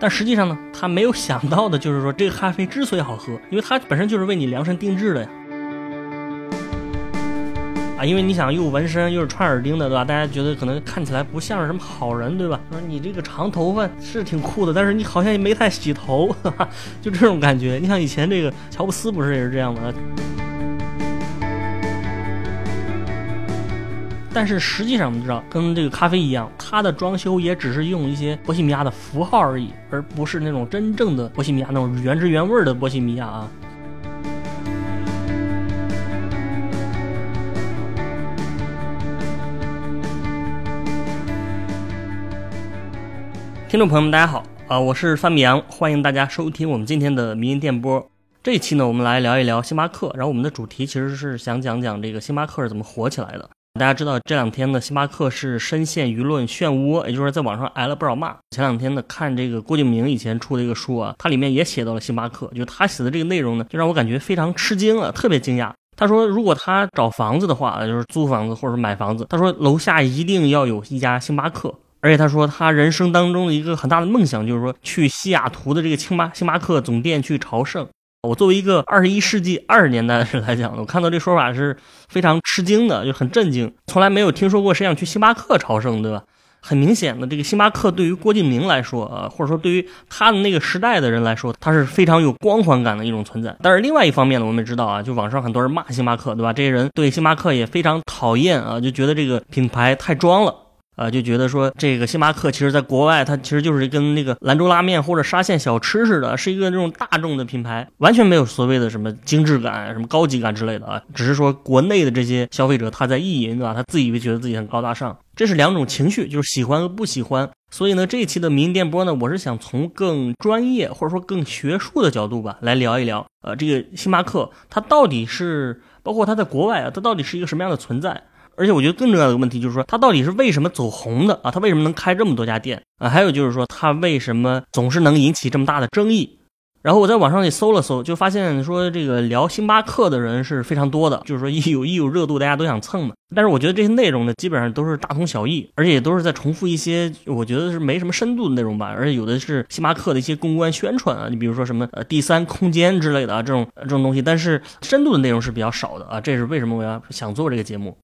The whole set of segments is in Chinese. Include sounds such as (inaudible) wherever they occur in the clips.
但实际上呢，他没有想到的就是说，这个咖啡之所以好喝，因为它本身就是为你量身定制的呀。啊，因为你想又纹身又是穿耳钉的，对吧？大家觉得可能看起来不像是什么好人，对吧？说你这个长头发是挺酷的，但是你好像也没太洗头，(laughs) 就这种感觉。你像以前这个乔布斯不是也是这样吗？但是实际上我们知道，跟这个咖啡一样，它的装修也只是用一些波西米亚的符号而已，而不是那种真正的波西米亚那种原汁原味的波西米亚啊。听众朋友们，大家好啊！我是范米阳，欢迎大家收听我们今天的民营电波。这一期呢，我们来聊一聊星巴克。然后我们的主题其实是想讲讲这个星巴克是怎么火起来的。大家知道这两天呢，星巴克是深陷舆论漩涡，也就是在网上挨了不少骂。前两天呢，看这个郭敬明以前出的一个书啊，它里面也写到了星巴克，就他写的这个内容呢，就让我感觉非常吃惊啊，特别惊讶。他说，如果他找房子的话，就是租房子或者买房子，他说楼下一定要有一家星巴克。而且他说，他人生当中的一个很大的梦想就是说，去西雅图的这个星巴星巴克总店去朝圣。我作为一个二十一世纪二十年代的人来讲，我看到这说法是非常吃惊的，就很震惊，从来没有听说过谁想去星巴克朝圣，对吧？很明显的，这个星巴克对于郭敬明来说，呃，或者说对于他的那个时代的人来说，它是非常有光环感的一种存在。但是另外一方面呢，我们也知道啊，就网上很多人骂星巴克，对吧？这些人对星巴克也非常讨厌啊，就觉得这个品牌太装了。啊，就觉得说这个星巴克，其实在国外，它其实就是跟那个兰州拉面或者沙县小吃似的，是一个那种大众的品牌，完全没有所谓的什么精致感、什么高级感之类的啊。只是说国内的这些消费者他在意淫，对吧？他自以为觉得自己很高大上，这是两种情绪，就是喜欢和不喜欢。所以呢，这一期的民营电波呢，我是想从更专业或者说更学术的角度吧，来聊一聊，呃，这个星巴克它到底是，包括它在国外啊，它到底是一个什么样的存在？而且我觉得更重要的一个问题就是说，它到底是为什么走红的啊？它为什么能开这么多家店啊？还有就是说，它为什么总是能引起这么大的争议？然后我在网上也搜了搜，就发现说这个聊星巴克的人是非常多的，就是说一有一有热度，大家都想蹭嘛。但是我觉得这些内容呢，基本上都是大同小异，而且也都是在重复一些我觉得是没什么深度的内容吧。而且有的是星巴克的一些公关宣传啊，你比如说什么呃第三空间之类的啊这种这种东西，但是深度的内容是比较少的啊。这是为什么我要想做这个节目？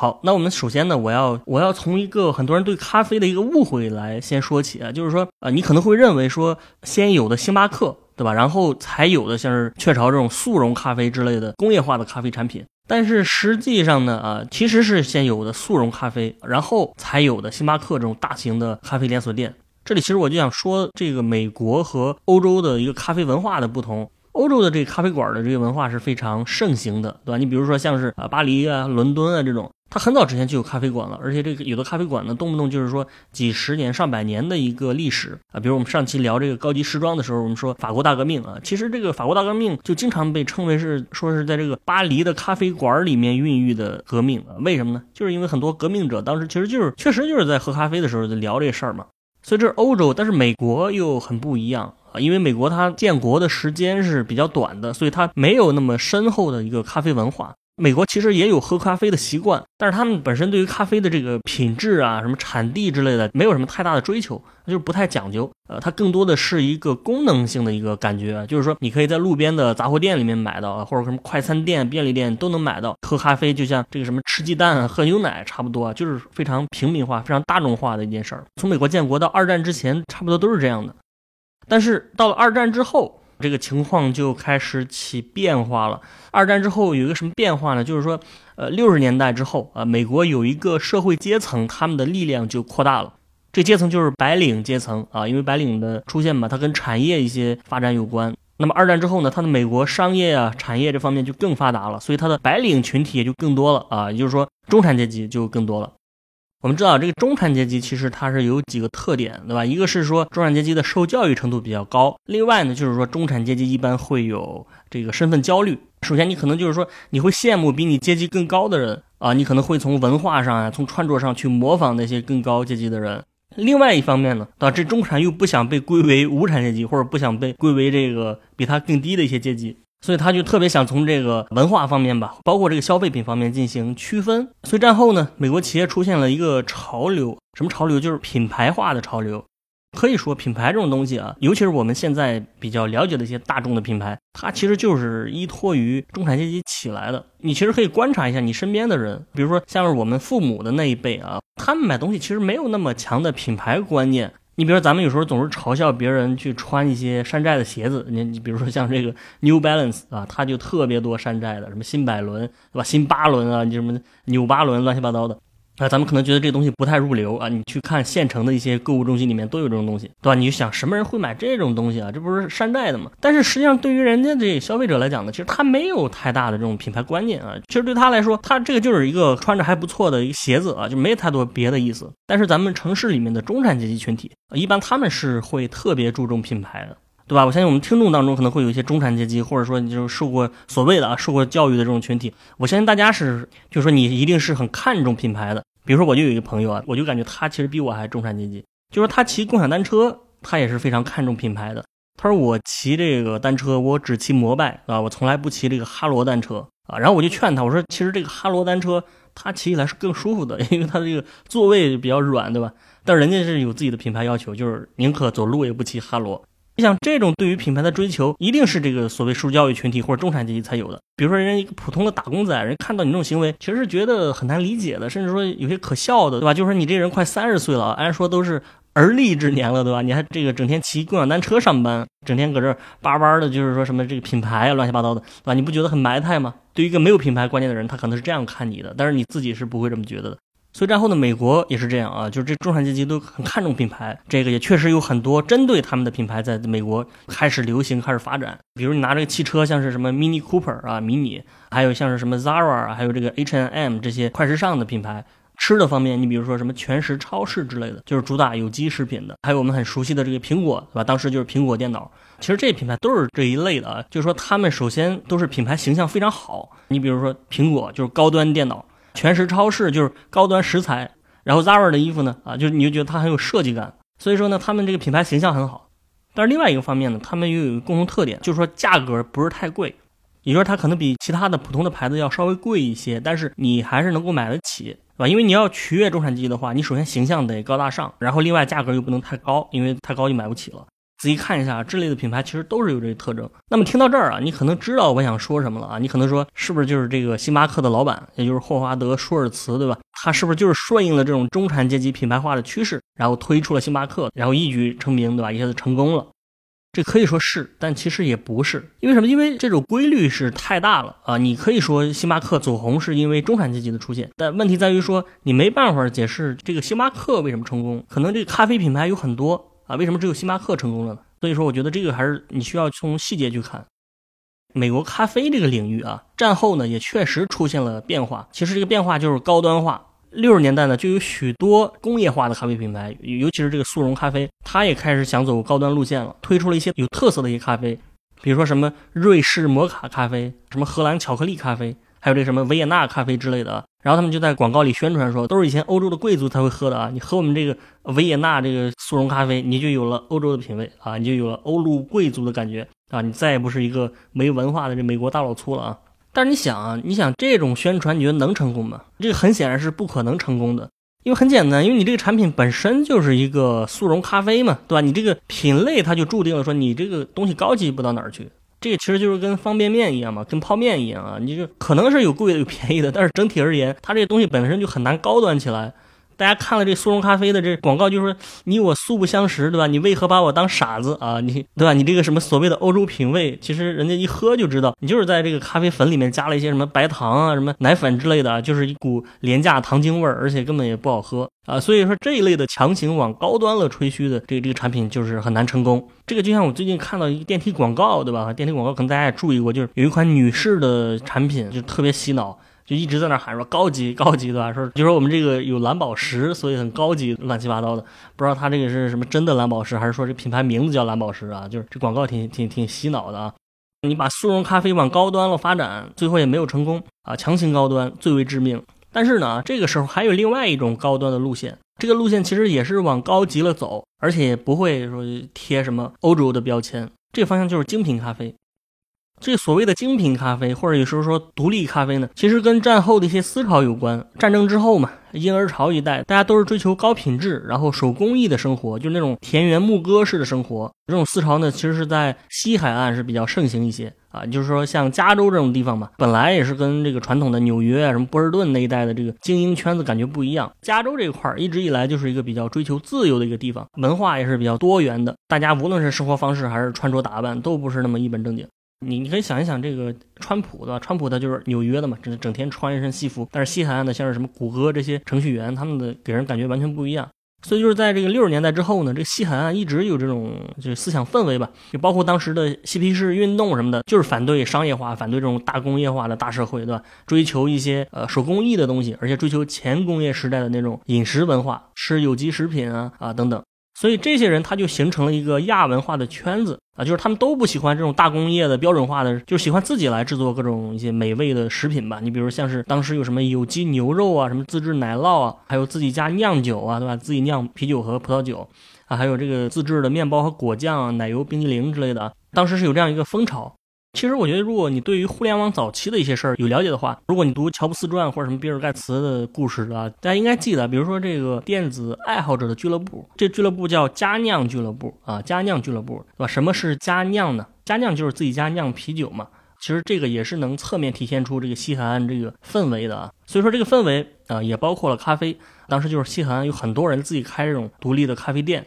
好，那我们首先呢，我要我要从一个很多人对咖啡的一个误会来先说起啊，就是说啊，你可能会认为说先有的星巴克，对吧？然后才有的像是雀巢这种速溶咖啡之类的工业化的咖啡产品，但是实际上呢，啊，其实是先有的速溶咖啡，然后才有的星巴克这种大型的咖啡连锁店。这里其实我就想说，这个美国和欧洲的一个咖啡文化的不同。欧洲的这个咖啡馆的这个文化是非常盛行的，对吧？你比如说像是啊巴黎啊、伦敦啊这种。它很早之前就有咖啡馆了，而且这个有的咖啡馆呢，动不动就是说几十年、上百年的一个历史啊。比如我们上期聊这个高级时装的时候，我们说法国大革命啊，其实这个法国大革命就经常被称为是说是在这个巴黎的咖啡馆里面孕育的革命啊。为什么呢？就是因为很多革命者当时其实就是确实就是在喝咖啡的时候在聊这事儿嘛。所以这是欧洲，但是美国又很不一样啊，因为美国它建国的时间是比较短的，所以它没有那么深厚的一个咖啡文化。美国其实也有喝咖啡的习惯，但是他们本身对于咖啡的这个品质啊、什么产地之类的，没有什么太大的追求，就是不太讲究。呃，它更多的是一个功能性的一个感觉，就是说你可以在路边的杂货店里面买到，或者什么快餐店、便利店都能买到。喝咖啡就像这个什么吃鸡蛋、喝牛奶差不多，就是非常平民化、非常大众化的一件事儿。从美国建国到二战之前，差不多都是这样的。但是到了二战之后，这个情况就开始起变化了。二战之后有一个什么变化呢？就是说，呃，六十年代之后啊，美国有一个社会阶层，他们的力量就扩大了。这阶层就是白领阶层啊，因为白领的出现嘛，它跟产业一些发展有关。那么二战之后呢，它的美国商业啊、产业这方面就更发达了，所以它的白领群体也就更多了啊，也就是说，中产阶级就更多了。我们知道这个中产阶级其实它是有几个特点，对吧？一个是说中产阶级的受教育程度比较高，另外呢就是说中产阶级一般会有这个身份焦虑。首先你可能就是说你会羡慕比你阶级更高的人啊，你可能会从文化上啊、从穿着上去模仿那些更高阶级的人。另外一方面呢，导致中产又不想被归为无产阶级，或者不想被归为这个比他更低的一些阶级。所以他就特别想从这个文化方面吧，包括这个消费品方面进行区分。所以战后呢，美国企业出现了一个潮流，什么潮流？就是品牌化的潮流。可以说，品牌这种东西啊，尤其是我们现在比较了解的一些大众的品牌，它其实就是依托于中产阶级起来的。你其实可以观察一下你身边的人，比如说像是我们父母的那一辈啊，他们买东西其实没有那么强的品牌观念。你比如说，咱们有时候总是嘲笑别人去穿一些山寨的鞋子，你你比如说像这个 New Balance 啊，它就特别多山寨的，什么新百伦对吧？新八伦啊，你什么纽巴伦，乱七八糟的。啊，咱们可能觉得这东西不太入流啊，你去看县城的一些购物中心里面都有这种东西，对吧？你就想什么人会买这种东西啊？这不是山寨的吗？但是实际上对于人家这消费者来讲呢，其实他没有太大的这种品牌观念啊。其实对他来说，他这个就是一个穿着还不错的一个鞋子啊，就没太多别的意思。但是咱们城市里面的中产阶级群体，一般他们是会特别注重品牌的，对吧？我相信我们听众当中可能会有一些中产阶级，或者说你就是受过所谓的啊受过教育的这种群体，我相信大家是，就是说你一定是很看重品牌的。比如说，我就有一个朋友啊，我就感觉他其实比我还中产阶级。就说他骑共享单车，他也是非常看重品牌的。他说我骑这个单车，我只骑摩拜啊，我从来不骑这个哈罗单车啊。然后我就劝他，我说其实这个哈罗单车它骑起来是更舒服的，因为它这个座位比较软，对吧？但人家是有自己的品牌要求，就是宁可走路也不骑哈罗。你想这种对于品牌的追求，一定是这个所谓受教育群体或者中产阶级才有的。比如说，人家一个普通的打工仔，人看到你这种行为，其实是觉得很难理解的，甚至说有些可笑的，对吧？就是说你这人快三十岁了，按说都是而立之年了，对吧？你还这个整天骑共享单车上班，整天搁这叭叭的，就是说什么这个品牌啊，乱七八糟的，对吧？你不觉得很埋汰吗？对于一个没有品牌观念的人，他可能是这样看你的，但是你自己是不会这么觉得的。所以战后的美国也是这样啊，就是这中产阶级都很看重品牌，这个也确实有很多针对他们的品牌在美国开始流行、开始发展。比如你拿这个汽车，像是什么 Mini Cooper 啊、迷你，还有像是什么 Zara，还有这个 H&M 这些快时尚的品牌。吃的方面，你比如说什么全食超市之类的，就是主打有机食品的。还有我们很熟悉的这个苹果，对吧？当时就是苹果电脑。其实这些品牌都是这一类的啊，就是说他们首先都是品牌形象非常好。你比如说苹果就是高端电脑。全食超市就是高端食材，然后 Zara 的衣服呢，啊，就你就觉得它很有设计感，所以说呢，他们这个品牌形象很好。但是另外一个方面呢，他们又有一个共同特点，就是说价格不是太贵，也就是它可能比其他的普通的牌子要稍微贵一些，但是你还是能够买得起，对吧？因为你要取悦中产阶级的话，你首先形象得高大上，然后另外价格又不能太高，因为太高就买不起了。仔细看一下，这类的品牌其实都是有这个特征。那么听到这儿啊，你可能知道我想说什么了啊？你可能说，是不是就是这个星巴克的老板，也就是霍华德·舒尔茨，对吧？他是不是就是顺应了这种中产阶级品牌化的趋势，然后推出了星巴克，然后一举成名，对吧？一下子成功了？这可以说是，但其实也不是。因为什么？因为这种规律是太大了啊！你可以说星巴克走红是因为中产阶级的出现，但问题在于说你没办法解释这个星巴克为什么成功。可能这个咖啡品牌有很多。啊，为什么只有星巴克成功了呢？所以说，我觉得这个还是你需要从细节去看。美国咖啡这个领域啊，战后呢也确实出现了变化。其实这个变化就是高端化。六十年代呢，就有许多工业化的咖啡品牌，尤其是这个速溶咖啡，它也开始想走高端路线了，推出了一些有特色的一些咖啡，比如说什么瑞士摩卡咖啡，什么荷兰巧克力咖啡。还有这什么维也纳咖啡之类的，然后他们就在广告里宣传说，都是以前欧洲的贵族才会喝的啊！你喝我们这个维也纳这个速溶咖啡，你就有了欧洲的品味啊，你就有了欧陆贵族的感觉啊！你再也不是一个没文化的这美国大老粗了啊！但是你想啊，你想这种宣传，你觉得能成功吗？这个很显然是不可能成功的，因为很简单，因为你这个产品本身就是一个速溶咖啡嘛，对吧？你这个品类它就注定了说你这个东西高级不到哪儿去。这个其实就是跟方便面一样嘛，跟泡面一样啊，你就可能是有贵的有便宜的，但是整体而言，它这东西本身就很难高端起来。大家看了这速溶咖啡的这广告，就是说你我素不相识，对吧？你为何把我当傻子啊？你对吧？你这个什么所谓的欧洲品味，其实人家一喝就知道，你就是在这个咖啡粉里面加了一些什么白糖啊、什么奶粉之类的，就是一股廉价糖精味儿，而且根本也不好喝啊。所以说这一类的强行往高端了吹嘘的这个这个产品，就是很难成功。这个就像我最近看到一个电梯广告，对吧？电梯广告可能大家也注意过，就是有一款女士的产品，就特别洗脑。就一直在那喊说高级高级对吧？说就说我们这个有蓝宝石，所以很高级，乱七八糟的。不知道他这个是什么真的蓝宝石，还是说这品牌名字叫蓝宝石啊？就是这广告挺挺挺洗脑的啊！你把速溶咖啡往高端了发展，最后也没有成功啊！强行高端最为致命。但是呢，这个时候还有另外一种高端的路线，这个路线其实也是往高级了走，而且不会说贴什么欧洲的标签。这个方向就是精品咖啡。这所谓的精品咖啡，或者有时候说独立咖啡呢，其实跟战后的一些思潮有关。战争之后嘛，婴儿潮一代，大家都是追求高品质，然后手工艺的生活，就是那种田园牧歌式的生活。这种思潮呢，其实是在西海岸是比较盛行一些啊。就是说，像加州这种地方嘛，本来也是跟这个传统的纽约啊、什么波士顿那一带的这个精英圈子感觉不一样。加州这块儿一直以来就是一个比较追求自由的一个地方，文化也是比较多元的，大家无论是生活方式还是穿着打扮，都不是那么一本正经。你你可以想一想，这个川普对吧？川普他就是纽约的嘛，整整天穿一身西服。但是西海岸的，像是什么谷歌这些程序员，他们的给人感觉完全不一样。所以就是在这个六十年代之后呢，这个西海岸一直有这种就是思想氛围吧，就包括当时的嬉皮士运动什么的，就是反对商业化，反对这种大工业化的大社会，对吧？追求一些呃手工艺的东西，而且追求前工业时代的那种饮食文化，吃有机食品啊啊等等。所以这些人他就形成了一个亚文化的圈子啊，就是他们都不喜欢这种大工业的标准化的，就喜欢自己来制作各种一些美味的食品吧。你比如像是当时有什么有机牛肉啊，什么自制奶酪啊，还有自己家酿酒啊，对吧？自己酿啤酒和葡萄酒啊，还有这个自制的面包和果酱啊，奶油冰激凌之类的，当时是有这样一个风潮。其实我觉得，如果你对于互联网早期的一些事儿有了解的话，如果你读乔布斯传或者什么比尔盖茨的故事啊，大家应该记得，比如说这个电子爱好者的俱乐部，这俱乐部叫佳酿俱乐部啊，佳酿俱乐部，对吧？什么是佳酿呢？佳酿就是自己家酿啤酒嘛。其实这个也是能侧面体现出这个西海岸这个氛围的啊。所以说这个氛围啊，也包括了咖啡。当时就是西海岸有很多人自己开这种独立的咖啡店。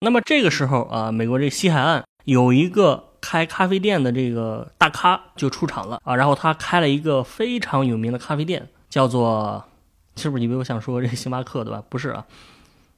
那么这个时候啊，美国这西海岸有一个。开咖啡店的这个大咖就出场了啊，然后他开了一个非常有名的咖啡店，叫做，是不是以为我想说这星巴克对吧？不是啊，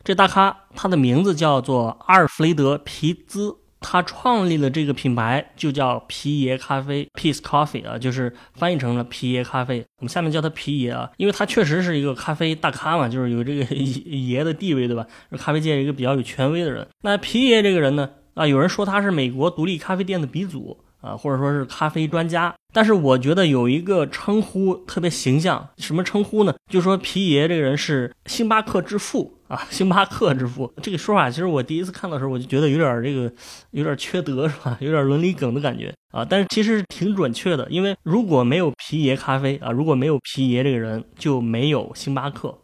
这大咖他的名字叫做阿尔弗雷德皮兹，他创立了这个品牌就叫皮爷咖啡 （Peace Coffee） 啊，就是翻译成了皮爷咖啡。我们下面叫他皮爷啊，因为他确实是一个咖啡大咖嘛，就是有这个 (laughs) 爷的地位对吧？是咖啡界一个比较有权威的人。那皮爷这个人呢？啊，有人说他是美国独立咖啡店的鼻祖啊，或者说是咖啡专家。但是我觉得有一个称呼特别形象，什么称呼呢？就说皮爷这个人是星巴克之父啊，(laughs) 星巴克之父。这个说法其实我第一次看的时候，我就觉得有点这个有点缺德是吧？(laughs) 有点伦理梗的感觉啊。但是其实挺准确的，因为如果没有皮爷咖啡啊，如果没有皮爷这个人，就没有星巴克。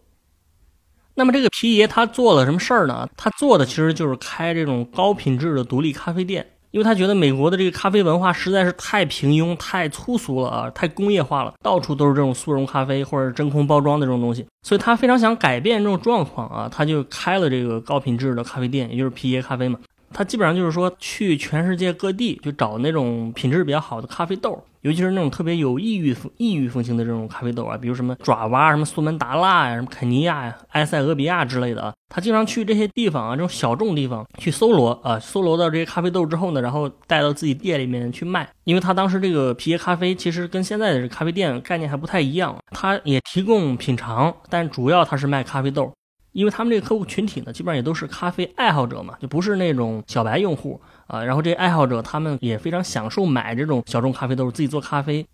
那么这个皮爷他做了什么事儿呢？他做的其实就是开这种高品质的独立咖啡店，因为他觉得美国的这个咖啡文化实在是太平庸、太粗俗了啊，太工业化了，到处都是这种速溶咖啡或者真空包装的这种东西，所以他非常想改变这种状况啊，他就开了这个高品质的咖啡店，也就是皮爷咖啡嘛。他基本上就是说去全世界各地去找那种品质比较好的咖啡豆。尤其是那种特别有异域风、异域风情的这种咖啡豆啊，比如什么爪哇、什么苏门答腊呀、什么肯尼亚呀、埃塞俄比亚之类的啊，他经常去这些地方啊，这种小众地方去搜罗啊，搜罗到这些咖啡豆之后呢，然后带到自己店里面去卖。因为他当时这个皮耶咖啡其实跟现在的这咖啡店概念还不太一样，他也提供品尝，但主要他是卖咖啡豆。因为他们这个客户群体呢，基本上也都是咖啡爱好者嘛，就不是那种小白用户啊。然后这些爱好者他们也非常享受买这种小众咖啡豆，自己做咖啡。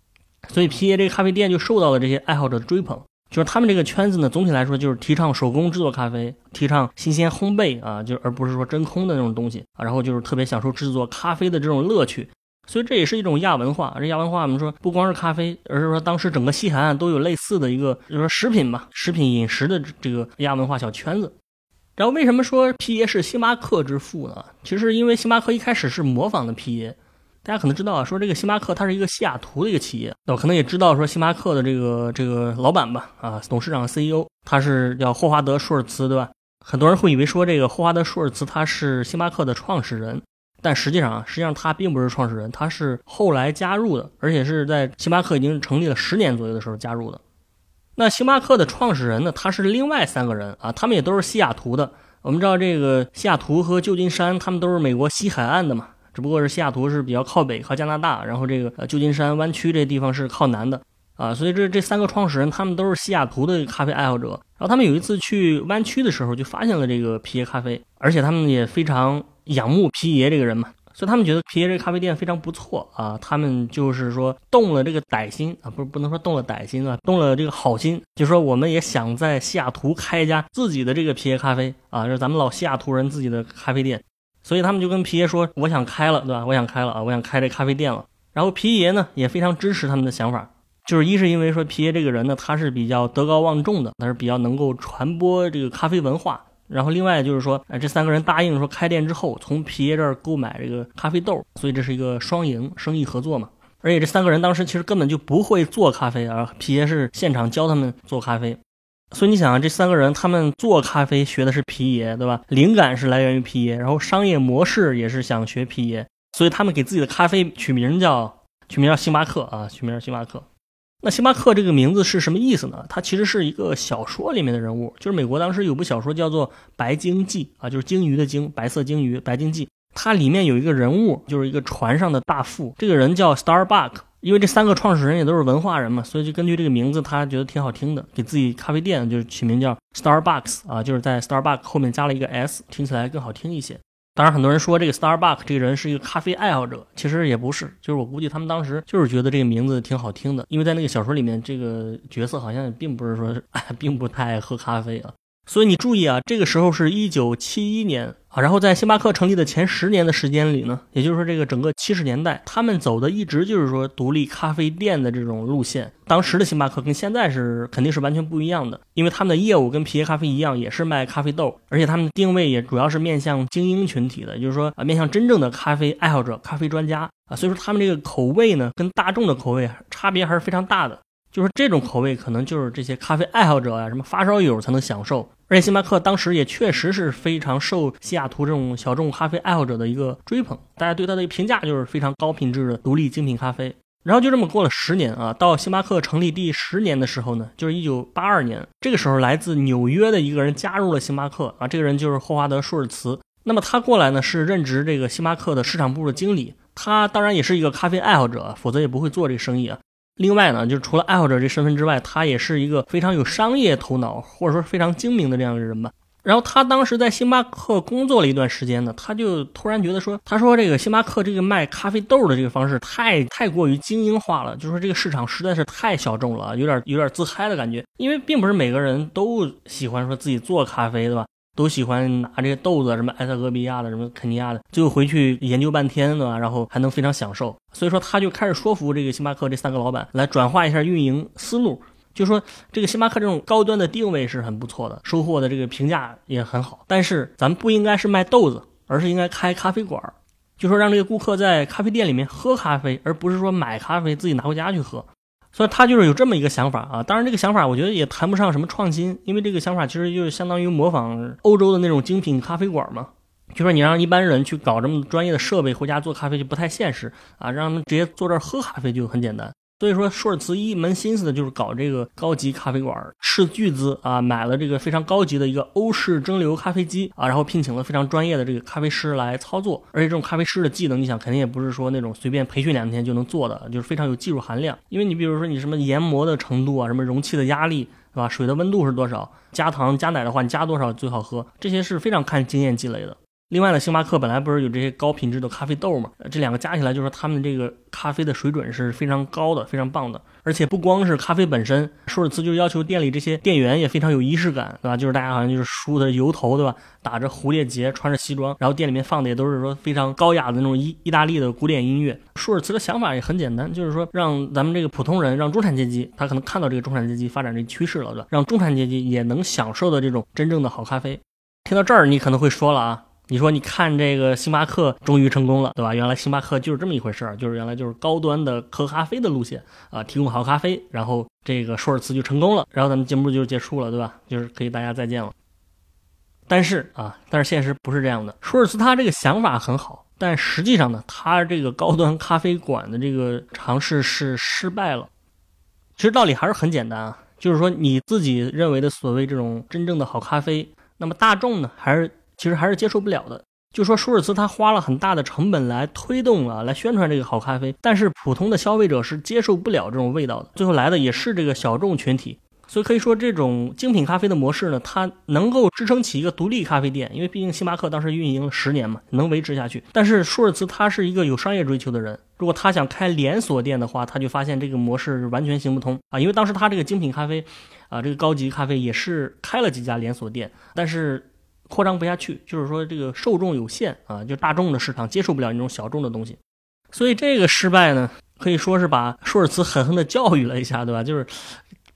所以皮耶这个咖啡店就受到了这些爱好者的追捧。就是他们这个圈子呢，总体来说就是提倡手工制作咖啡，提倡新鲜烘焙啊，就而不是说真空的那种东西啊。然后就是特别享受制作咖啡的这种乐趣。所以这也是一种亚文化。这亚文化我们说不光是咖啡，而是说当时整个西海岸都有类似的一个，就是说食品吧，食品饮食的这个亚文化小圈子。然后为什么说皮耶是星巴克之父呢？其实因为星巴克一开始是模仿的皮耶。大家可能知道啊，说这个星巴克它是一个西雅图的一个企业，那我可能也知道说星巴克的这个这个老板吧，啊，董事长 CEO 他是叫霍华德·舒尔茨，对吧？很多人会以为说这个霍华德·舒尔茨他是星巴克的创始人。但实际上啊，实际上他并不是创始人，他是后来加入的，而且是在星巴克已经成立了十年左右的时候加入的。那星巴克的创始人呢，他是另外三个人啊，他们也都是西雅图的。我们知道这个西雅图和旧金山，他们都是美国西海岸的嘛，只不过是西雅图是比较靠北，靠加拿大，然后这个呃旧金山湾区这地方是靠南的啊，所以这这三个创始人他们都是西雅图的咖啡爱好者。然后他们有一次去湾区的时候，就发现了这个皮耶咖啡，而且他们也非常。仰慕皮爷这个人嘛，所以他们觉得皮爷这个咖啡店非常不错啊。他们就是说动了这个歹心啊，不是不能说动了歹心啊，动了这个好心，就说我们也想在西雅图开一家自己的这个皮爷咖啡啊，就是咱们老西雅图人自己的咖啡店。所以他们就跟皮爷说，我想开了，对吧？我想开了啊，我想开这咖啡店了。然后皮爷呢也非常支持他们的想法，就是一是因为说皮爷这个人呢他是比较德高望重的，他是比较能够传播这个咖啡文化。然后另外就是说，哎，这三个人答应说开店之后从皮爷这儿购买这个咖啡豆，所以这是一个双赢生意合作嘛。而且这三个人当时其实根本就不会做咖啡啊，皮爷是现场教他们做咖啡。所以你想啊，这三个人他们做咖啡学的是皮爷，对吧？灵感是来源于皮爷，然后商业模式也是想学皮爷，所以他们给自己的咖啡取名叫取名叫星巴克啊，取名叫星巴克。那星巴克这个名字是什么意思呢？它其实是一个小说里面的人物，就是美国当时有部小说叫做《白鲸记》啊，就是鲸鱼的鲸，白色鲸鱼，白鲸记。它里面有一个人物，就是一个船上的大副，这个人叫 Starbuck。因为这三个创始人也都是文化人嘛，所以就根据这个名字，他觉得挺好听的，给自己咖啡店就是取名叫 Starbucks 啊，就是在 Starbucks 后面加了一个 S，听起来更好听一些。当然，很多人说这个 Starbucks 这个人是一个咖啡爱好者，其实也不是，就是我估计他们当时就是觉得这个名字挺好听的，因为在那个小说里面，这个角色好像并不是说并不太爱喝咖啡啊。所以你注意啊，这个时候是一九七一年啊，然后在星巴克成立的前十年的时间里呢，也就是说这个整个七十年代，他们走的一直就是说独立咖啡店的这种路线。当时的星巴克跟现在是肯定是完全不一样的，因为他们的业务跟皮耶咖啡一样，也是卖咖啡豆，而且他们的定位也主要是面向精英群体的，就是说啊，面向真正的咖啡爱好者、咖啡专家啊，所以说他们这个口味呢，跟大众的口味差别还是非常大的。就是这种口味，可能就是这些咖啡爱好者啊，什么发烧友才能享受。而且星巴克当时也确实是非常受西雅图这种小众咖啡爱好者的一个追捧，大家对它的评价就是非常高品质的独立精品咖啡。然后就这么过了十年啊，到星巴克成立第十年的时候呢，就是一九八二年，这个时候来自纽约的一个人加入了星巴克啊，这个人就是霍华德舒尔茨。那么他过来呢是任职这个星巴克的市场部的经理，他当然也是一个咖啡爱好者，否则也不会做这个生意啊。另外呢，就是除了爱好者这身份之外，他也是一个非常有商业头脑，或者说非常精明的这样一个人吧。然后他当时在星巴克工作了一段时间呢，他就突然觉得说，他说这个星巴克这个卖咖啡豆的这个方式太太过于精英化了，就是说这个市场实在是太小众了，有点有点自嗨的感觉。因为并不是每个人都喜欢说自己做咖啡，对吧？都喜欢拿这些豆子，什么埃塞俄比亚的，什么肯尼亚的，最后回去研究半天，对吧？然后还能非常享受。所以说，他就开始说服这个星巴克这三个老板来转化一下运营思路，就说这个星巴克这种高端的定位是很不错的，收获的这个评价也很好。但是咱们不应该是卖豆子，而是应该开咖啡馆，就说让这个顾客在咖啡店里面喝咖啡，而不是说买咖啡自己拿回家去喝。所以他就是有这么一个想法啊，当然这个想法我觉得也谈不上什么创新，因为这个想法其实就是相当于模仿欧洲的那种精品咖啡馆嘛。就说你让一般人去搞这么专业的设备回家做咖啡就不太现实啊，让他们直接坐这儿喝咖啡就很简单。所以说，舒尔茨一门心思的就是搞这个高级咖啡馆，斥巨资啊，买了这个非常高级的一个欧式蒸馏咖啡机啊，然后聘请了非常专业的这个咖啡师来操作。而且这种咖啡师的技能，你想肯定也不是说那种随便培训两天就能做的，就是非常有技术含量。因为你比如说你什么研磨的程度啊，什么容器的压力，对吧？水的温度是多少？加糖加奶的话，你加多少最好喝？这些是非常看经验积累的。另外呢，星巴克本来不是有这些高品质的咖啡豆嘛？这两个加起来，就是说他们这个咖啡的水准是非常高的，非常棒的。而且不光是咖啡本身，舒尔茨就要求店里这些店员也非常有仪式感，对吧？就是大家好像就是梳的油头，对吧？打着蝴蝶结，穿着西装，然后店里面放的也都是说非常高雅的那种意意大利的古典音乐。舒尔茨的想法也很简单，就是说让咱们这个普通人，让中产阶级，他可能看到这个中产阶级发展这趋势了，对吧？让中产阶级也能享受的这种真正的好咖啡。听到这儿，你可能会说了啊。你说，你看这个星巴克终于成功了，对吧？原来星巴克就是这么一回事儿，就是原来就是高端的喝咖啡的路线啊，提供好咖啡，然后这个舒尔茨就成功了，然后咱们节目就结束了，对吧？就是可以大家再见了。但是啊，但是现实不是这样的，舒尔茨他这个想法很好，但实际上呢，他这个高端咖啡馆的这个尝试是失败了。其实道理还是很简单啊，就是说你自己认为的所谓这种真正的好咖啡，那么大众呢还是。其实还是接受不了的。就说舒尔茨他花了很大的成本来推动啊，来宣传这个好咖啡，但是普通的消费者是接受不了这种味道的。最后来的也是这个小众群体，所以可以说这种精品咖啡的模式呢，它能够支撑起一个独立咖啡店，因为毕竟星巴克当时运营了十年嘛，能维持下去。但是舒尔茨他是一个有商业追求的人，如果他想开连锁店的话，他就发现这个模式完全行不通啊，因为当时他这个精品咖啡，啊，这个高级咖啡也是开了几家连锁店，但是。扩张不下去，就是说这个受众有限啊，就大众的市场接受不了那种小众的东西，所以这个失败呢，可以说是把舒尔茨狠狠的教育了一下，对吧？就是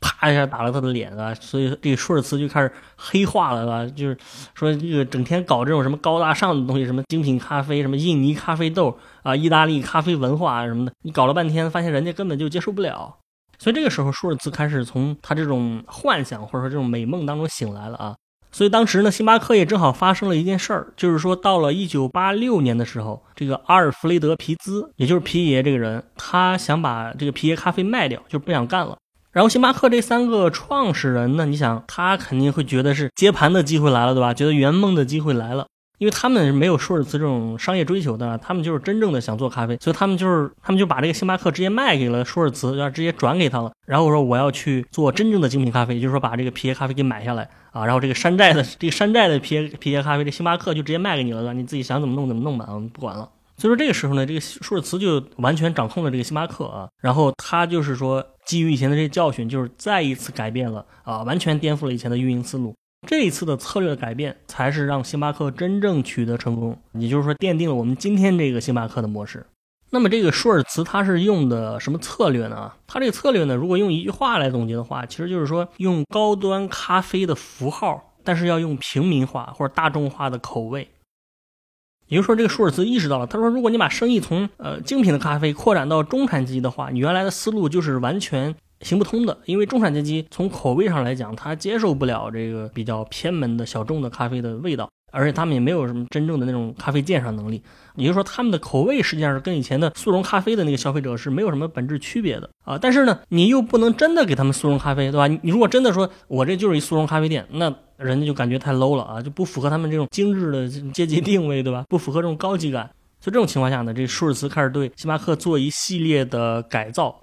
啪一下打了他的脸啊，所以这个舒尔茨就开始黑化了，对吧？就是说这个整天搞这种什么高大上的东西，什么精品咖啡，什么印尼咖啡豆啊，意大利咖啡文化什么的，你搞了半天，发现人家根本就接受不了。所以这个时候，舒尔茨开始从他这种幻想或者说这种美梦当中醒来了啊。所以当时呢，星巴克也正好发生了一件事儿，就是说到了一九八六年的时候，这个阿尔弗雷德皮兹，也就是皮爷这个人，他想把这个皮爷咖啡卖掉，就不想干了。然后星巴克这三个创始人呢，你想他肯定会觉得是接盘的机会来了，对吧？觉得圆梦的机会来了。因为他们没有舒尔茨这种商业追求的，他们就是真正的想做咖啡，所以他们就是他们就把这个星巴克直接卖给了舒尔茨，要直接转给他了。然后我说我要去做真正的精品咖啡，就是说把这个皮耶咖啡给买下来啊。然后这个山寨的这个山寨的皮耶皮耶咖啡，这星巴克就直接卖给你了，你自己想怎么弄怎么弄吧，我们不管了。所以说这个时候呢，这个舒尔茨就完全掌控了这个星巴克啊。然后他就是说基于以前的这些教训，就是再一次改变了啊，完全颠覆了以前的运营思路。这一次的策略的改变，才是让星巴克真正取得成功，也就是说奠定了我们今天这个星巴克的模式。那么这个舒尔茨他是用的什么策略呢？他这个策略呢，如果用一句话来总结的话，其实就是说用高端咖啡的符号，但是要用平民化或者大众化的口味。也就是说，这个舒尔茨意识到了，他说，如果你把生意从呃精品的咖啡扩展到中产阶级的话，你原来的思路就是完全。行不通的，因为中产阶级从口味上来讲，他接受不了这个比较偏门的小众的咖啡的味道，而且他们也没有什么真正的那种咖啡鉴赏能力。也就是说，他们的口味实际上是跟以前的速溶咖啡的那个消费者是没有什么本质区别的啊。但是呢，你又不能真的给他们速溶咖啡，对吧？你如果真的说我这就是一速溶咖啡店，那人家就感觉太 low 了啊，就不符合他们这种精致的阶级定位，对吧？不符合这种高级感。所以这种情况下呢，这舒尔茨开始对星巴克做一系列的改造。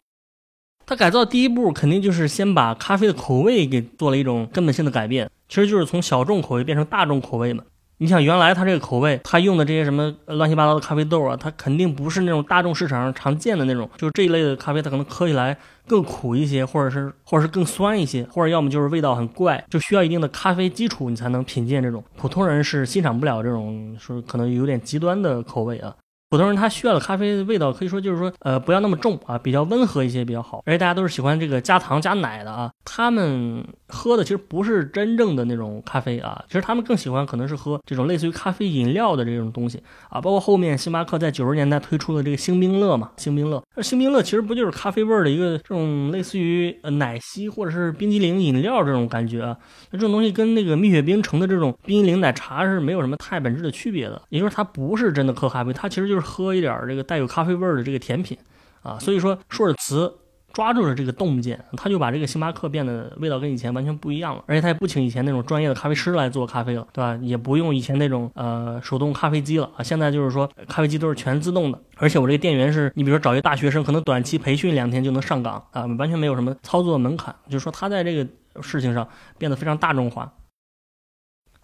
他改造第一步肯定就是先把咖啡的口味给做了一种根本性的改变，其实就是从小众口味变成大众口味嘛。你想原来他这个口味，他用的这些什么乱七八糟的咖啡豆啊，它肯定不是那种大众市场上常见的那种，就是这一类的咖啡，它可能喝起来更苦一些，或者是或者是更酸一些，或者要么就是味道很怪，就需要一定的咖啡基础你才能品鉴这种，普通人是欣赏不了这种说可能有点极端的口味啊。普通人他需要的咖啡的味道，可以说就是说，呃，不要那么重啊，比较温和一些比较好。而且大家都是喜欢这个加糖加奶的啊，他们喝的其实不是真正的那种咖啡啊，其实他们更喜欢可能是喝这种类似于咖啡饮料的这种东西啊。包括后面星巴克在九十年代推出的这个星冰乐嘛，星冰乐，那星冰乐其实不就是咖啡味儿的一个这种类似于呃奶昔或者是冰激凌饮料这种感觉啊？那这种东西跟那个蜜雪冰城的这种冰激凌奶茶是没有什么太本质的区别的，也就是它不是真的喝咖啡，它其实就是。喝一点这个带有咖啡味儿的这个甜品，啊，所以说舒尔茨抓住了这个洞见，他就把这个星巴克变得味道跟以前完全不一样了，而且他也不请以前那种专业的咖啡师来做咖啡了，对吧？也不用以前那种呃手动咖啡机了啊，现在就是说咖啡机都是全自动的，而且我这个店员是你比如说找一个大学生，可能短期培训两天就能上岗啊，完全没有什么操作门槛，就是说他在这个事情上变得非常大众化。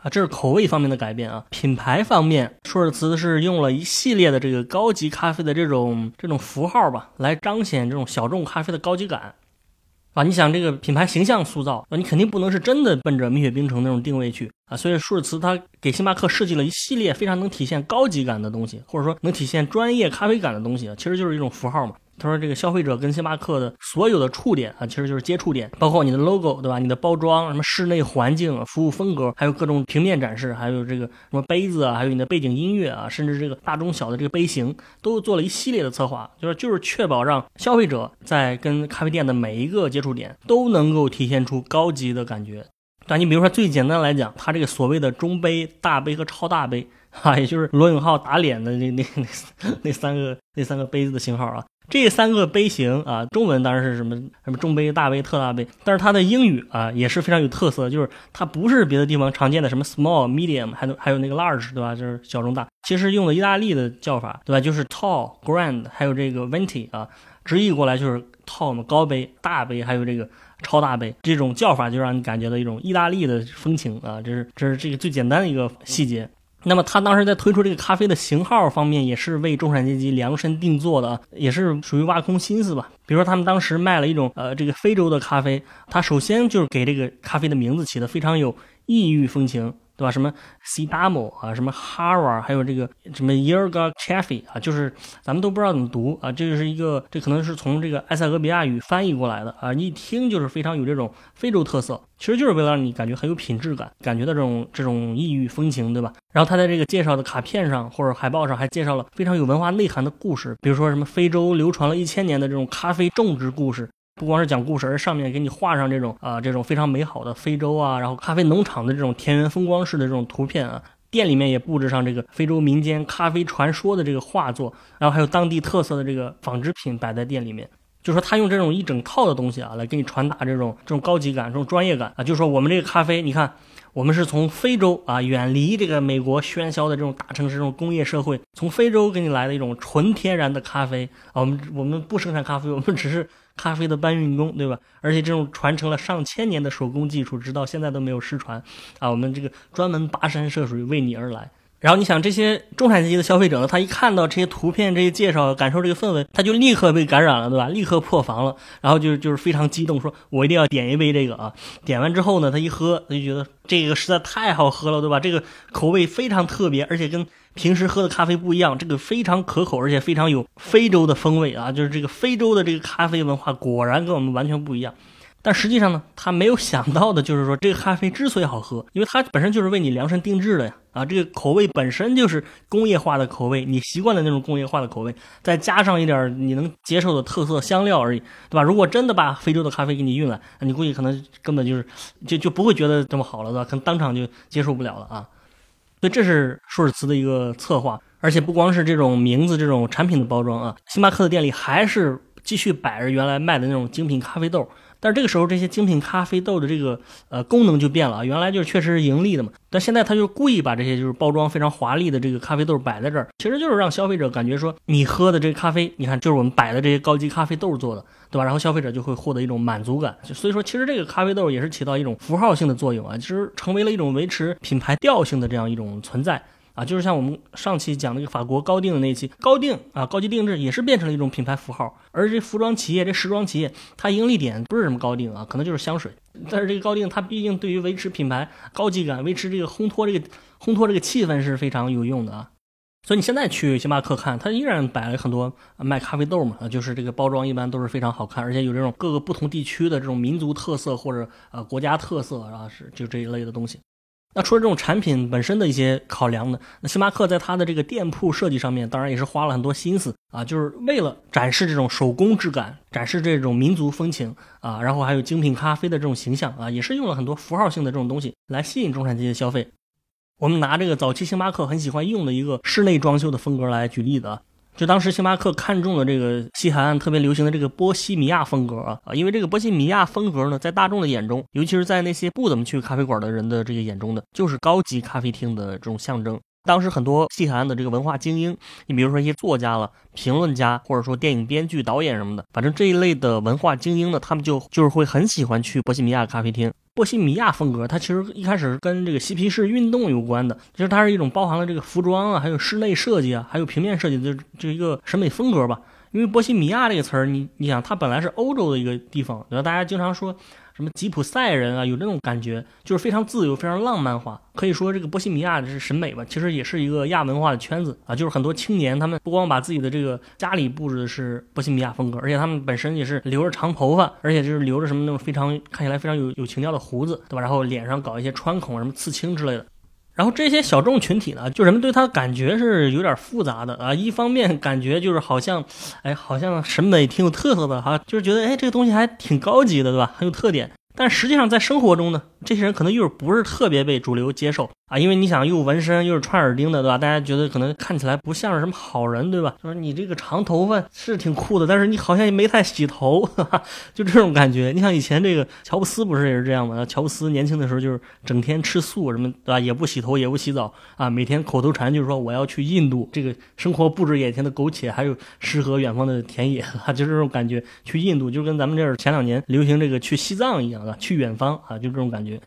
啊，这是口味方面的改变啊。品牌方面，舒尔茨是用了一系列的这个高级咖啡的这种这种符号吧，来彰显这种小众咖啡的高级感。啊，你想这个品牌形象塑造，那你肯定不能是真的奔着蜜雪冰城那种定位去啊。所以舒尔茨他给星巴克设计了一系列非常能体现高级感的东西，或者说能体现专业咖啡感的东西，其实就是一种符号嘛。他说：“这个消费者跟星巴克的所有的触点啊，其实就是接触点，包括你的 logo，对吧？你的包装，什么室内环境、服务风格，还有各种平面展示，还有这个什么杯子啊，还有你的背景音乐啊，甚至这个大中小的这个杯型，都做了一系列的策划，就是就是确保让消费者在跟咖啡店的每一个接触点都能够体现出高级的感觉。但你比如说最简单来讲，它这个所谓的中杯、大杯和超大杯啊，也就是罗永浩打脸的那那那那三个那三个杯子的型号啊。”这三个杯型啊，中文当然是什么什么中杯、大杯、特大杯，但是它的英语啊也是非常有特色，就是它不是别的地方常见的什么 small、medium，还有还有那个 large，对吧？就是小中大，其实用的意大利的叫法，对吧？就是 tall、grand，还有这个 venti 啊，直译过来就是 tall，高杯、大杯，还有这个超大杯，这种叫法就让你感觉到一种意大利的风情啊，这是这是这个最简单的一个细节。那么他当时在推出这个咖啡的型号方面，也是为中产阶级量身定做的，也是属于挖空心思吧。比如说他们当时卖了一种呃这个非洲的咖啡，他首先就是给这个咖啡的名字起的非常有异域风情对吧？什么 C Damo 啊，什么 Hara，还有这个什么 Yerga Chaffee 啊，就是咱们都不知道怎么读啊。这就是一个，这可能是从这个埃塞俄比亚语翻译过来的啊。你一听就是非常有这种非洲特色，其实就是为了让你感觉很有品质感，感觉到这种这种异域风情，对吧？然后他在这个介绍的卡片上或者海报上还介绍了非常有文化内涵的故事，比如说什么非洲流传了一千年的这种咖啡种植故事。不光是讲故事，而上面给你画上这种啊，这种非常美好的非洲啊，然后咖啡农场的这种田园风光式的这种图片啊，店里面也布置上这个非洲民间咖啡传说的这个画作，然后还有当地特色的这个纺织品摆在店里面，就说他用这种一整套的东西啊，来给你传达这种这种高级感、这种专业感啊，就说我们这个咖啡，你看。我们是从非洲啊，远离这个美国喧嚣的这种大城市、这种工业社会，从非洲给你来的一种纯天然的咖啡啊。我们我们不生产咖啡，我们只是咖啡的搬运工，对吧？而且这种传承了上千年的手工技术，直到现在都没有失传啊。我们这个专门跋山涉水为你而来。然后你想这些中产阶级的消费者呢，他一看到这些图片、这些介绍，感受这个氛围，他就立刻被感染了，对吧？立刻破防了，然后就就是非常激动，说我一定要点一杯这个啊！点完之后呢，他一喝，他就觉得这个实在太好喝了，对吧？这个口味非常特别，而且跟平时喝的咖啡不一样，这个非常可口，而且非常有非洲的风味啊！就是这个非洲的这个咖啡文化果然跟我们完全不一样。但实际上呢，他没有想到的就是说，这个咖啡之所以好喝，因为它本身就是为你量身定制的呀。啊，这个口味本身就是工业化的口味，你习惯的那种工业化的口味，再加上一点你能接受的特色香料而已，对吧？如果真的把非洲的咖啡给你运来，你估计可能根本就是就就不会觉得这么好了，对吧？可能当场就接受不了了啊。所以这是舒尔茨的一个策划，而且不光是这种名字、这种产品的包装啊，星巴克的店里还是继续摆着原来卖的那种精品咖啡豆。但是这个时候，这些精品咖啡豆的这个呃功能就变了啊，原来就是确实是盈利的嘛，但现在他就故意把这些就是包装非常华丽的这个咖啡豆摆在这儿，其实就是让消费者感觉说你喝的这个咖啡，你看就是我们摆的这些高级咖啡豆做的，对吧？然后消费者就会获得一种满足感。所以说，其实这个咖啡豆也是起到一种符号性的作用啊，其实成为了一种维持品牌调性的这样一种存在。啊，就是像我们上期讲那个法国高定的那期，高定啊，高级定制也是变成了一种品牌符号。而这服装企业、这时装企业，它盈利点不是什么高定啊，可能就是香水。但是这个高定，它毕竟对于维持品牌高级感、维持这个烘托这个烘托这个气氛是非常有用的啊。所以你现在去星巴克看，它依然摆了很多卖咖啡豆嘛，啊，就是这个包装一般都是非常好看，而且有这种各个不同地区的这种民族特色或者呃国家特色啊，是就这一类的东西。那除了这种产品本身的一些考量呢，那星巴克在它的这个店铺设计上面，当然也是花了很多心思啊，就是为了展示这种手工质感，展示这种民族风情啊，然后还有精品咖啡的这种形象啊，也是用了很多符号性的这种东西来吸引中产阶级消费。我们拿这个早期星巴克很喜欢用的一个室内装修的风格来举例子啊。就当时星巴克看中了这个西海岸特别流行的这个波西米亚风格啊啊，因为这个波西米亚风格呢，在大众的眼中，尤其是在那些不怎么去咖啡馆的人的这个眼中的，就是高级咖啡厅的这种象征。当时很多西海岸的这个文化精英，你比如说一些作家了、评论家，或者说电影编剧、导演什么的，反正这一类的文化精英呢，他们就就是会很喜欢去波西米亚咖啡厅。波西米亚风格，它其实一开始跟这个嬉皮士运动有关的，其实它是一种包含了这个服装啊，还有室内设计啊，还有平面设计的这一个审美风格吧。因为波西米亚这个词儿，你你想，它本来是欧洲的一个地方，然后大家经常说。什么吉普赛人啊，有那种感觉，就是非常自由、非常浪漫化。可以说，这个波西米亚是审美吧，其实也是一个亚文化的圈子啊。就是很多青年，他们不光把自己的这个家里布置的是波西米亚风格，而且他们本身也是留着长头发，而且就是留着什么那种非常看起来非常有有情调的胡子，对吧？然后脸上搞一些穿孔、什么刺青之类的。然后这些小众群体呢，就人们对他感觉是有点复杂的啊。一方面感觉就是好像，哎，好像审美挺有特色的哈，就是觉得哎，这个东西还挺高级的，对吧？很有特点。但实际上在生活中呢，这些人可能又不是特别被主流接受。啊，因为你想又纹身又是穿耳钉的，对吧？大家觉得可能看起来不像是什么好人，对吧？就是你这个长头发是挺酷的，但是你好像也没太洗头，(laughs) 哈哈就这种感觉。你像以前这个乔布斯不是也是这样吗？乔布斯年轻的时候就是整天吃素什么，对吧？也不洗头也不洗澡啊，每天口头禅就是说我要去印度，这个生活不止眼前的苟且，还有诗和远方的田野 (laughs) 啊，就这种感觉。去印度就跟咱们这儿前两年流行这个去西藏一样的，去远方啊，就这种感觉。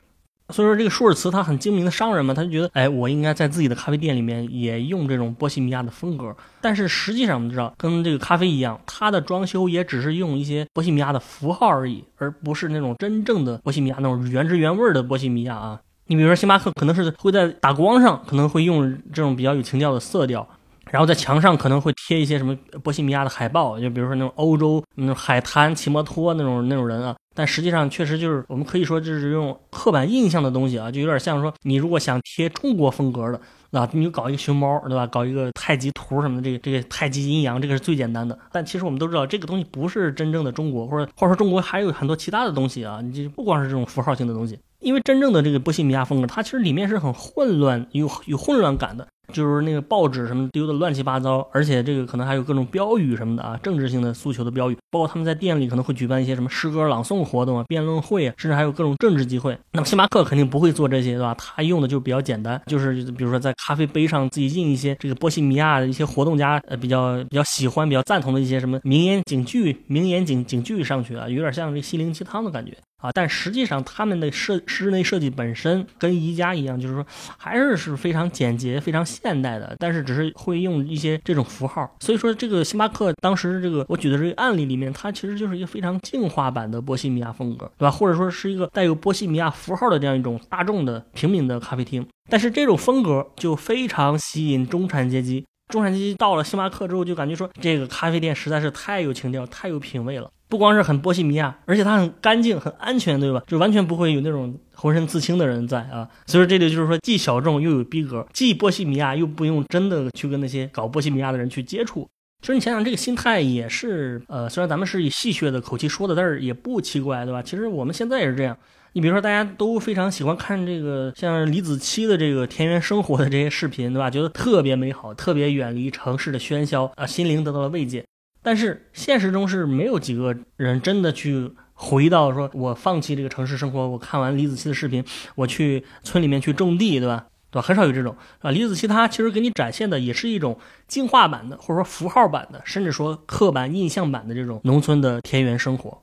所以说，这个舒尔茨他很精明的商人嘛，他就觉得，哎，我应该在自己的咖啡店里面也用这种波西米亚的风格。但是实际上，我们知道，跟这个咖啡一样，它的装修也只是用一些波西米亚的符号而已，而不是那种真正的波西米亚那种原汁原味的波西米亚啊。你比如说星巴克可能是会在打光上可能会用这种比较有情调的色调。然后在墙上可能会贴一些什么波西米亚的海报，就比如说那种欧洲那种海滩骑摩托那种那种人啊，但实际上确实就是我们可以说就是用刻板印象的东西啊，就有点像说你如果想贴中国风格的啊，你就搞一个熊猫对吧？搞一个太极图什么的，这个这个太极阴阳这个是最简单的。但其实我们都知道这个东西不是真正的中国，或者或者说中国还有很多其他的东西啊，你就不光是这种符号性的东西，因为真正的这个波西米亚风格，它其实里面是很混乱，有有混乱感的。就是那个报纸什么丢的乱七八糟，而且这个可能还有各种标语什么的啊，政治性的诉求的标语，包括他们在店里可能会举办一些什么诗歌朗诵活动啊、辩论会啊，甚至还有各种政治机会。那么星巴克肯定不会做这些，对吧？他用的就比较简单，就是比如说在咖啡杯上自己印一些这个波西米亚的一些活动家呃比较 (laughs) 比较喜欢、比较赞同的一些什么名言警句、名言警警句上去啊，有点像这心灵鸡汤的感觉。啊，但实际上他们的设室内设计本身跟宜家一样，就是说还是是非常简洁、非常现代的，但是只是会用一些这种符号。所以说，这个星巴克当时这个我举的这个案例里面，它其实就是一个非常净化版的波西米亚风格，对吧？或者说是一个带有波西米亚符号的这样一种大众的平民的咖啡厅。但是这种风格就非常吸引中产阶级。中产阶级到了星巴克之后，就感觉说这个咖啡店实在是太有情调、太有品味了。不光是很波西米亚，而且它很干净、很安全，对吧？就完全不会有那种浑身刺青的人在啊。所以说这里就是说，既小众又有逼格，既波西米亚又不用真的去跟那些搞波西米亚的人去接触。其实你想想，这个心态也是，呃，虽然咱们是以戏谑的口气说的，但是也不奇怪，对吧？其实我们现在也是这样。你比如说，大家都非常喜欢看这个像李子柒的这个田园生活的这些视频，对吧？觉得特别美好，特别远离城市的喧嚣啊，心灵得到了慰藉。但是现实中是没有几个人真的去回到说，我放弃这个城市生活，我看完李子柒的视频，我去村里面去种地，对吧？对吧？很少有这种啊。李子柒他其实给你展现的也是一种进化版的，或者说符号版的，甚至说刻板印象版的这种农村的田园生活。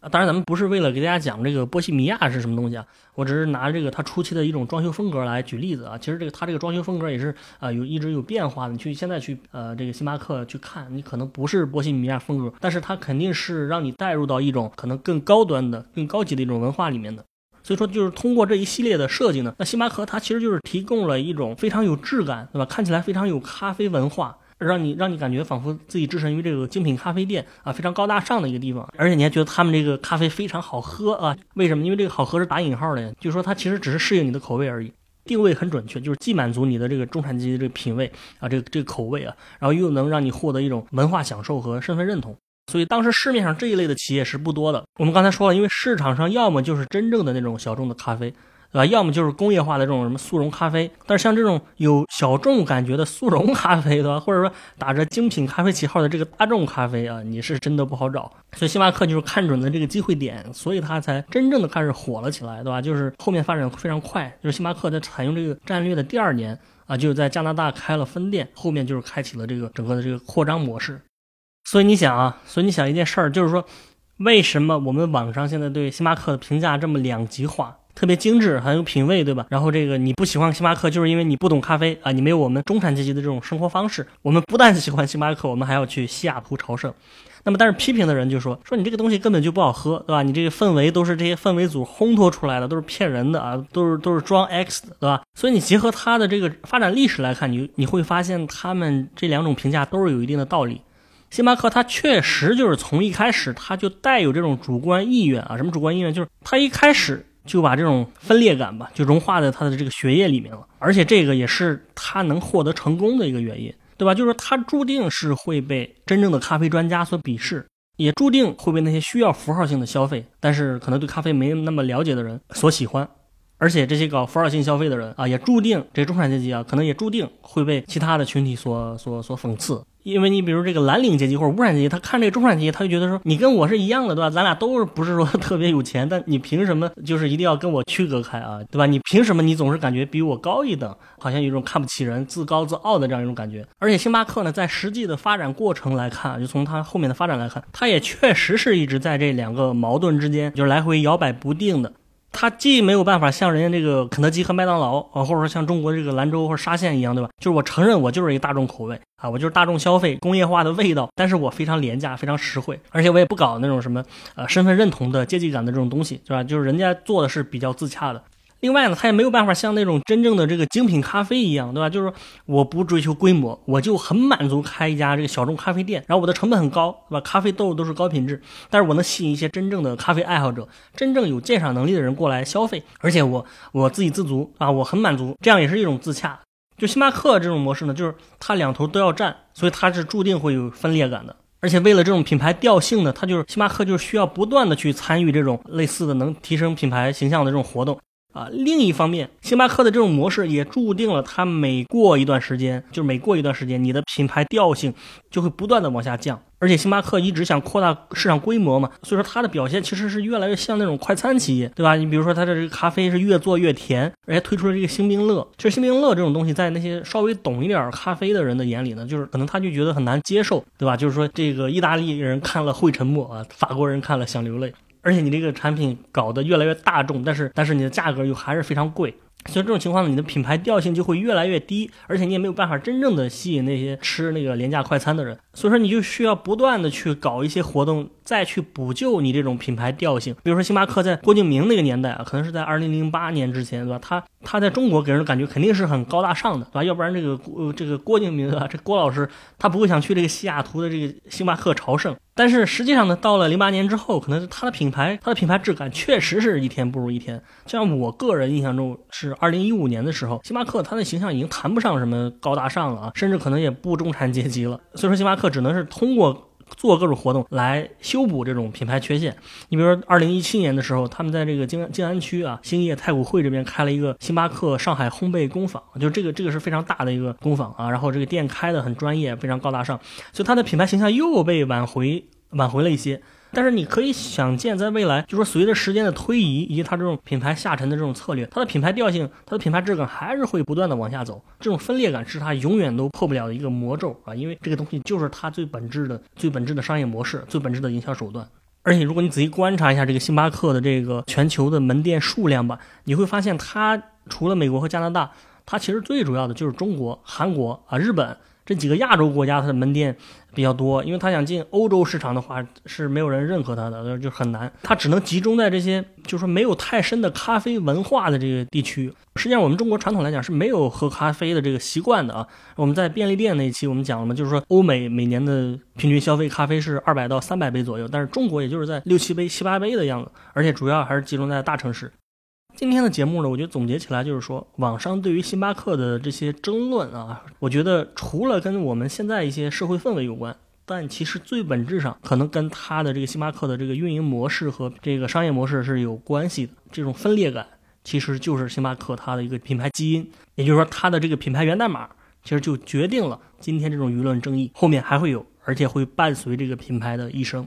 啊，当然，咱们不是为了给大家讲这个波西米亚是什么东西啊，我只是拿这个它初期的一种装修风格来举例子啊。其实这个它这个装修风格也是啊有一直有变化的。你去现在去呃这个星巴克去看，你可能不是波西米亚风格，但是它肯定是让你带入到一种可能更高端的、更高级的一种文化里面的。所以说，就是通过这一系列的设计呢，那星巴克它其实就是提供了一种非常有质感，对吧？看起来非常有咖啡文化。让你让你感觉仿佛自己置身于这个精品咖啡店啊，非常高大上的一个地方，而且你还觉得他们这个咖啡非常好喝啊？为什么？因为这个好喝是打引号的，就是说它其实只是适应你的口味而已，定位很准确，就是既满足你的这个中产阶级的这个品味啊，这个这个口味啊，然后又能让你获得一种文化享受和身份认同。所以当时市面上这一类的企业是不多的。我们刚才说了，因为市场上要么就是真正的那种小众的咖啡。对吧？要么就是工业化的这种什么速溶咖啡，但是像这种有小众感觉的速溶咖啡，对吧？或者说打着精品咖啡旗号的这个大众咖啡啊，你是真的不好找。所以星巴克就是看准了这个机会点，所以它才真正的开始火了起来，对吧？就是后面发展非常快，就是星巴克在采用这个战略的第二年啊，就在加拿大开了分店，后面就是开启了这个整个的这个扩张模式。所以你想啊，所以你想一件事儿，就是说为什么我们网上现在对星巴克的评价这么两极化？特别精致，很有品味，对吧？然后这个你不喜欢星巴克，就是因为你不懂咖啡啊，你没有我们中产阶级的这种生活方式。我们不但喜欢星巴克，我们还要去西雅图朝圣。那么，但是批评的人就说说你这个东西根本就不好喝，对吧？你这个氛围都是这些氛围组烘托出来的，都是骗人的啊，都是都是装 X 的，对吧？所以你结合它的这个发展历史来看，你你会发现他们这两种评价都是有一定的道理。星巴克它确实就是从一开始它就带有这种主观意愿啊，什么主观意愿？就是它一开始。就把这种分裂感吧，就融化在他的这个血液里面了，而且这个也是他能获得成功的一个原因，对吧？就是他注定是会被真正的咖啡专家所鄙视，也注定会被那些需要符号性的消费，但是可能对咖啡没那么了解的人所喜欢，而且这些搞符号性消费的人啊，也注定这中产阶级啊，可能也注定会被其他的群体所所所讽刺。因为你比如这个蓝领阶级或者无产阶级，他看这个中产阶级，他就觉得说你跟我是一样的，对吧？咱俩都是不是说特别有钱，但你凭什么就是一定要跟我区隔开啊，(laughs) 对吧？你凭什么你总是感觉比我高一等，好像有一种看不起人、自高自傲的这样一种感觉。而且星巴克呢，在实际的发展过程来看，就从它后面的发展来看，它也确实是一直在这两个矛盾之间，就是来回摇摆不定的。它既没有办法像人家这个肯德基和麦当劳啊，或者说像中国这个兰州或者沙县一样，对吧？就是我承认我就是一个大众口味啊，我就是大众消费工业化的味道，但是我非常廉价，非常实惠，而且我也不搞那种什么呃身份认同的阶级感的这种东西，对吧？就是人家做的是比较自洽的。另外呢，它也没有办法像那种真正的这个精品咖啡一样，对吧？就是我不追求规模，我就很满足开一家这个小众咖啡店，然后我的成本很高，对吧？咖啡豆都是高品质，但是我能吸引一些真正的咖啡爱好者，真正有鉴赏能力的人过来消费，而且我我自给自足啊，我很满足，这样也是一种自洽。就星巴克这种模式呢，就是它两头都要占，所以它是注定会有分裂感的。而且为了这种品牌调性呢，它就是星巴克就是需要不断的去参与这种类似的能提升品牌形象的这种活动。啊，另一方面，星巴克的这种模式也注定了它每过一段时间，就是每过一段时间，你的品牌调性就会不断的往下降。而且星巴克一直想扩大市场规模嘛，所以说它的表现其实是越来越像那种快餐企业，对吧？你比如说它的这个咖啡是越做越甜，而且推出了这个星冰乐。其实星冰乐这种东西，在那些稍微懂一点咖啡的人的眼里呢，就是可能他就觉得很难接受，对吧？就是说这个意大利人看了会沉默啊，法国人看了想流泪。而且你这个产品搞得越来越大众，但是但是你的价格又还是非常贵。所以这种情况呢，你的品牌调性就会越来越低，而且你也没有办法真正的吸引那些吃那个廉价快餐的人。所以说，你就需要不断的去搞一些活动，再去补救你这种品牌调性。比如说，星巴克在郭敬明那个年代啊，可能是在二零零八年之前，对吧？他他在中国给人的感觉肯定是很高大上的，对吧？要不然这个呃这个郭敬明啊，这郭老师他不会想去这个西雅图的这个星巴克朝圣。但是实际上呢，到了零八年之后，可能他的品牌他的品牌质感确实是一天不如一天。像我个人印象中是。二零一五年的时候，星巴克它的形象已经谈不上什么高大上了啊，甚至可能也不中产阶级了。所以说，星巴克只能是通过做各种活动来修补这种品牌缺陷。你比如说，二零一七年的时候，他们在这个静安静安区啊，兴业太古汇这边开了一个星巴克上海烘焙工坊，就这个这个是非常大的一个工坊啊。然后这个店开的很专业，非常高大上，所以它的品牌形象又被挽回挽回了一些。但是你可以想见，在未来，就说随着时间的推移，以及它这种品牌下沉的这种策略，它的品牌调性、它的品牌质感还是会不断的往下走。这种分裂感是它永远都破不了的一个魔咒啊！因为这个东西就是它最本质的、最本质的商业模式、最本质的营销手段。而且，如果你仔细观察一下这个星巴克的这个全球的门店数量吧，你会发现它除了美国和加拿大，它其实最主要的就是中国、韩国啊、日本。这几个亚洲国家，它的门店比较多，因为他想进欧洲市场的话，是没有人认可他的，就很难。他只能集中在这些，就是说没有太深的咖啡文化的这个地区。实际上，我们中国传统来讲是没有喝咖啡的这个习惯的啊。我们在便利店那一期我们讲了嘛，就是说欧美每年的平均消费咖啡是二百到三百杯左右，但是中国也就是在六七杯、七八杯的样子，而且主要还是集中在大城市。今天的节目呢，我觉得总结起来就是说，网上对于星巴克的这些争论啊，我觉得除了跟我们现在一些社会氛围有关，但其实最本质上可能跟它的这个星巴克的这个运营模式和这个商业模式是有关系的。这种分裂感其实就是星巴克它的一个品牌基因，也就是说它的这个品牌源代码，其实就决定了今天这种舆论争议后面还会有，而且会伴随这个品牌的一生。